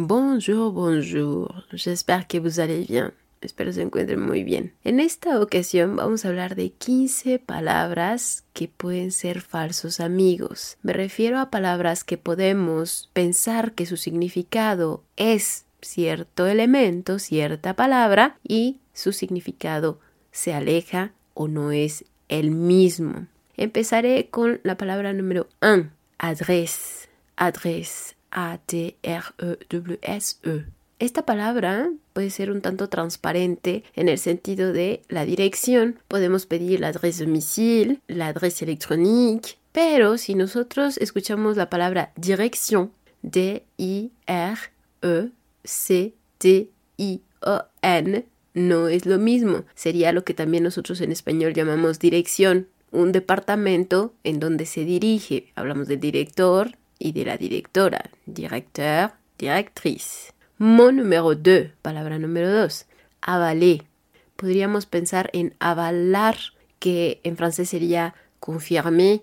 Bonjour, bonjour. J'espère que vous allez bien. Espero se encuentren muy bien. En esta ocasión vamos a hablar de 15 palabras que pueden ser falsos amigos. Me refiero a palabras que podemos pensar que su significado es cierto elemento, cierta palabra, y su significado se aleja o no es el mismo. Empezaré con la palabra número 1, adresse, adresse, A-T-R-E-W-S-E. Esta palabra puede ser un tanto transparente en el sentido de la dirección. Podemos pedir la adresse domicile, la adresse électronique, pero si nosotros escuchamos la palabra dirección, D-I-R-E-C-T-I-O-N, no es lo mismo. Sería lo que también nosotros en español llamamos dirección, un departamento en donde se dirige. Hablamos del director y de la directora, directeur, directrice. Mon número 2, palabra número 2, avaler. Podríamos pensar en avalar, que en francés sería confirmer,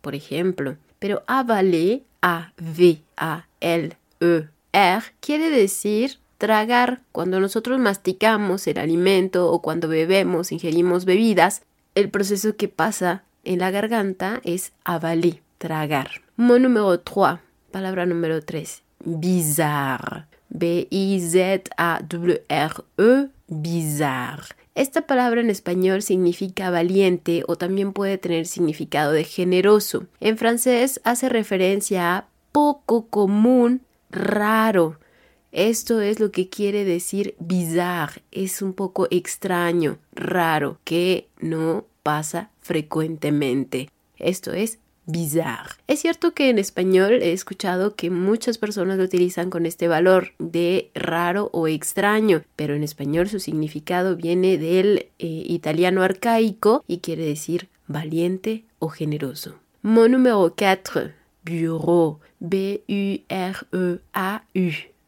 por ejemplo. Pero avaler, A-V-A-L-E-R, quiere decir tragar. Cuando nosotros masticamos el alimento o cuando bebemos, ingerimos bebidas, el proceso que pasa en la garganta es avaler, tragar. Mon número 3, palabra número 3, bizarre. B-I-Z-A-W-R-E, bizarre. Esta palabra en español significa valiente o también puede tener significado de generoso. En francés hace referencia a poco común, raro. Esto es lo que quiere decir bizarre. Es un poco extraño, raro, que no pasa frecuentemente. Esto es bizarre. Es cierto que en español he escuchado que muchas personas lo utilizan con este valor de raro o extraño, pero en español su significado viene del eh, italiano arcaico y quiere decir valiente o generoso. Mon número 4, bureau, B-U-R-E-A-U,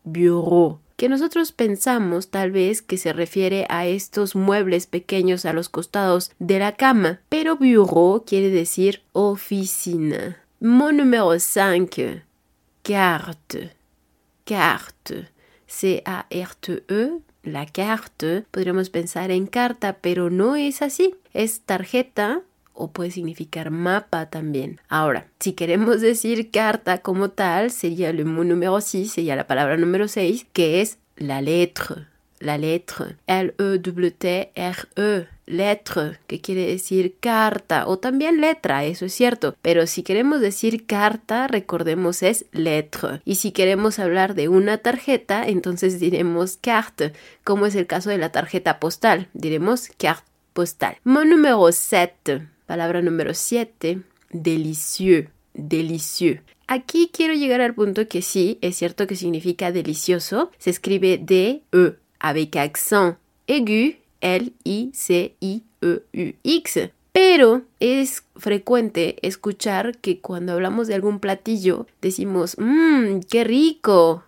bureau que nosotros pensamos tal vez que se refiere a estos muebles pequeños a los costados de la cama, pero bureau quiere decir oficina. Mon número 5, carte, carte, C-A-R-T-E, la carte, podríamos pensar en carta, pero no es así, es tarjeta o puede significar mapa también. Ahora, si queremos decir carta como tal, sería el número 6, sería la palabra número 6, que es la lettre. La lettre. L-E-W-T-R-E. Lettre, que quiere decir carta o también letra, eso es cierto. Pero si queremos decir carta, recordemos es lettre. Y si queremos hablar de una tarjeta, entonces diremos carte, como es el caso de la tarjeta postal. Diremos carte postal. Mon número 7 Palabra número 7, delicieux, delicieux. Aquí quiero llegar al punto que sí, es cierto que significa delicioso. Se escribe D-E avec accent aigu, L-I-C-I-E-U-X. Pero es frecuente escuchar que cuando hablamos de algún platillo decimos, mmm, qué rico,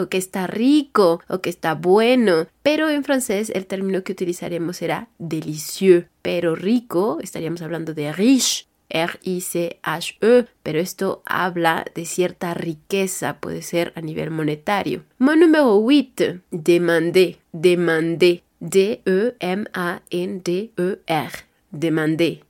o que está rico, o que está bueno. Pero en francés el término que utilizaremos será délicieux. Pero rico, estaríamos hablando de riche. R-I-C-H-E, pero esto habla de cierta riqueza, puede ser a nivel monetario. Mon número 8, demander, demander, D-E-M-A-N-D-E-R, demander.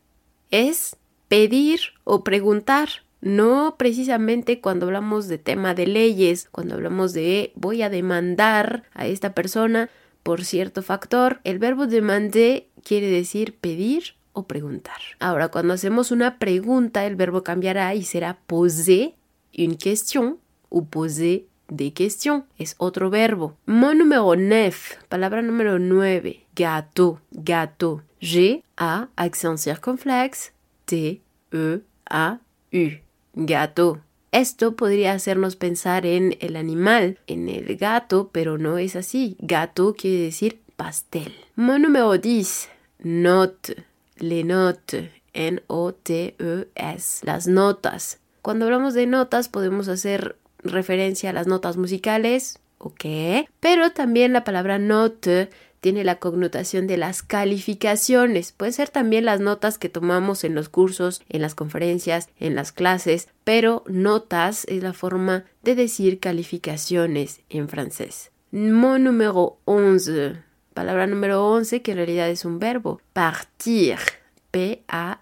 Es pedir o preguntar. No precisamente cuando hablamos de tema de leyes, cuando hablamos de voy a demandar a esta persona por cierto factor, el verbo demander quiere decir pedir o preguntar. Ahora, cuando hacemos una pregunta, el verbo cambiará y será poser une question o poser des questions. Es otro verbo. Mon número 9, palabra número 9, gâteau, gâteau. G, A, accent circonflexe, T, E, A, U gato. Esto podría hacernos pensar en el animal, en el gato, pero no es así. Gato quiere decir pastel. Mon número 10. Note. Les notes. N-O-T-E-S. Las notas. Cuando hablamos de notas podemos hacer referencia a las notas musicales, ok. Pero también la palabra note tiene la connotación de las calificaciones. Pueden ser también las notas que tomamos en los cursos, en las conferencias, en las clases, pero notas es la forma de decir calificaciones en francés. Mon número 11. Palabra número 11 que en realidad es un verbo. Partir. P-A-R-T-I-R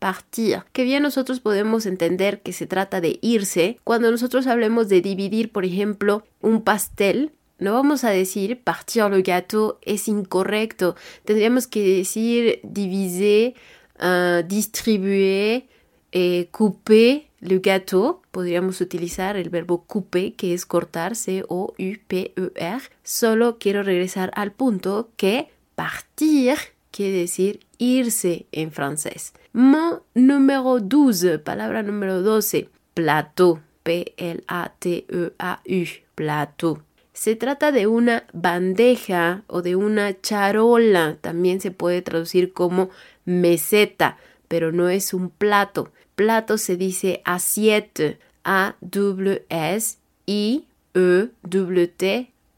partir, que bien nosotros podemos entender que se trata de irse cuando nosotros hablemos de dividir, por ejemplo, un pastel. No vamos a decir partir le gâteau es incorrecto. Tendríamos que decir diviser, uh, distribuer, eh, couper le gâteau. Podríamos utilizar el verbo couper, que es cortar, C-O-U-P-E-R. Solo quiero regresar al punto que partir quiere decir irse en francés. Mon número 12, palabra número 12, plateau, P-L-A-T-E-A-U, plateau. Se trata de una bandeja o de una charola, también se puede traducir como meseta, pero no es un plato. Plato se dice assiette, A-W-S-I-E-W-T,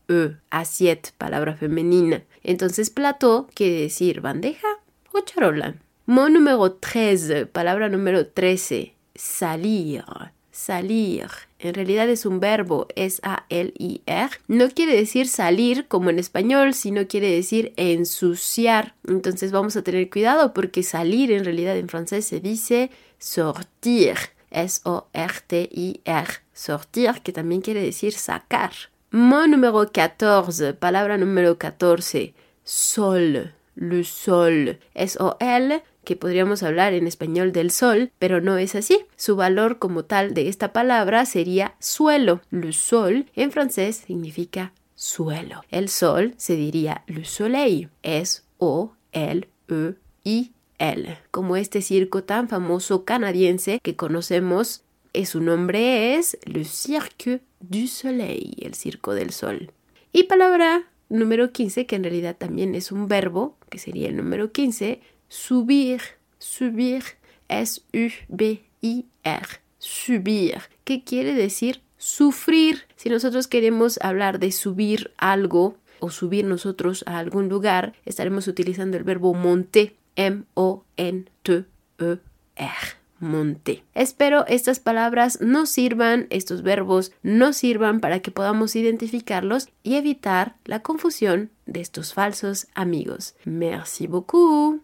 E, assiette, palabra femenina. Entonces, plateau quiere decir bandeja o charola. Mon número 13, palabra número 13, salir. Salir. En realidad es un verbo, es A-L-I-R. No quiere decir salir como en español, sino quiere decir ensuciar. Entonces vamos a tener cuidado porque salir en realidad en francés se dice sortir. S-O-R-T-I-R. Sortir, que también quiere decir sacar. Mon número 14, palabra número 14, sol, le sol, S-O-L, que podríamos hablar en español del sol, pero no es así. Su valor como tal de esta palabra sería suelo. Le sol en francés significa suelo. El sol se diría le soleil, S-O-L-E-I-L, como este circo tan famoso canadiense que conocemos su nombre es Le Cirque du Soleil, el Circo del Sol. Y palabra número 15, que en realidad también es un verbo, que sería el número 15, subir, subir, S-U-B-I-R, subir, que quiere decir sufrir. Si nosotros queremos hablar de subir algo o subir nosotros a algún lugar, estaremos utilizando el verbo monter, M-O-N-T-E-R monte. Espero estas palabras nos sirvan, estos verbos nos sirvan para que podamos identificarlos y evitar la confusión de estos falsos amigos. Merci beaucoup.